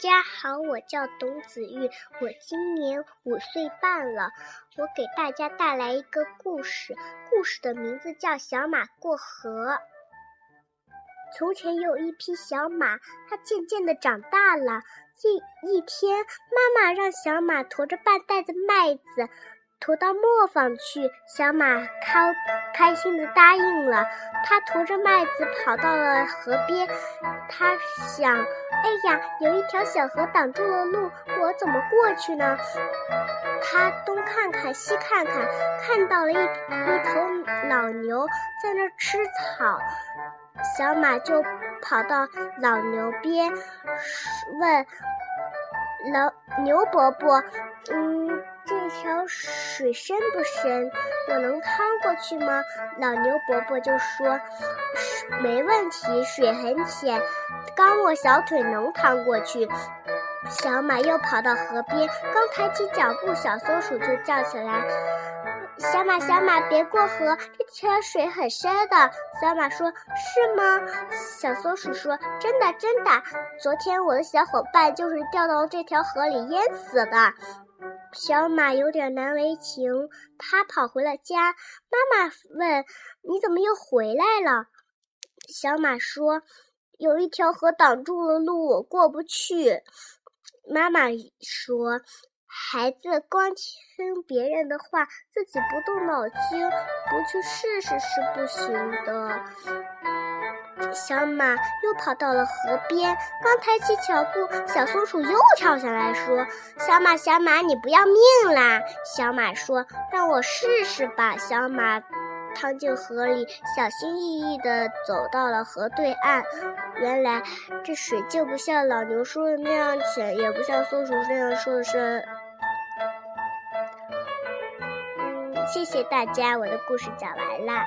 家好，我叫董子玉，我今年五岁半了。我给大家带来一个故事，故事的名字叫《小马过河》。从前有一匹小马，它渐渐的长大了。这一天，妈妈让小马驮着半袋子麦子。驮到磨坊去，小马开开心的答应了。他驮着麦子跑到了河边，他想：“哎呀，有一条小河挡住了路，我怎么过去呢？”他东看看西看看，看到了一一头老牛在那吃草，小马就跑到老牛边，问老牛伯伯：“嗯。”这条水深不深？我能趟过去吗？老牛伯伯就说：“没问题，水很浅，刚我小腿能趟过去。”小马又跑到河边，刚抬起脚步，小松鼠就叫起来：“小马，小马，别过河，这条水很深的。”小马说：“是吗？”小松鼠说：“真的，真的。昨天我的小伙伴就是掉到这条河里淹死的。”小马有点难为情，他跑回了家。妈妈问：“你怎么又回来了？”小马说：“有一条河挡住了路，我过不去。”妈妈说：“孩子光听别人的话，自己不动脑筋，不去试试是不行的。”小马又跑到了河边，刚抬起脚步，小松鼠又跳下来说：“小马，小马，你不要命啦！”小马说：“让我试试吧。”小马趟进河里，小心翼翼地走到了河对岸。原来这水就不像老牛说的那样浅，也不像松鼠那样说的深。嗯，谢谢大家，我的故事讲完了。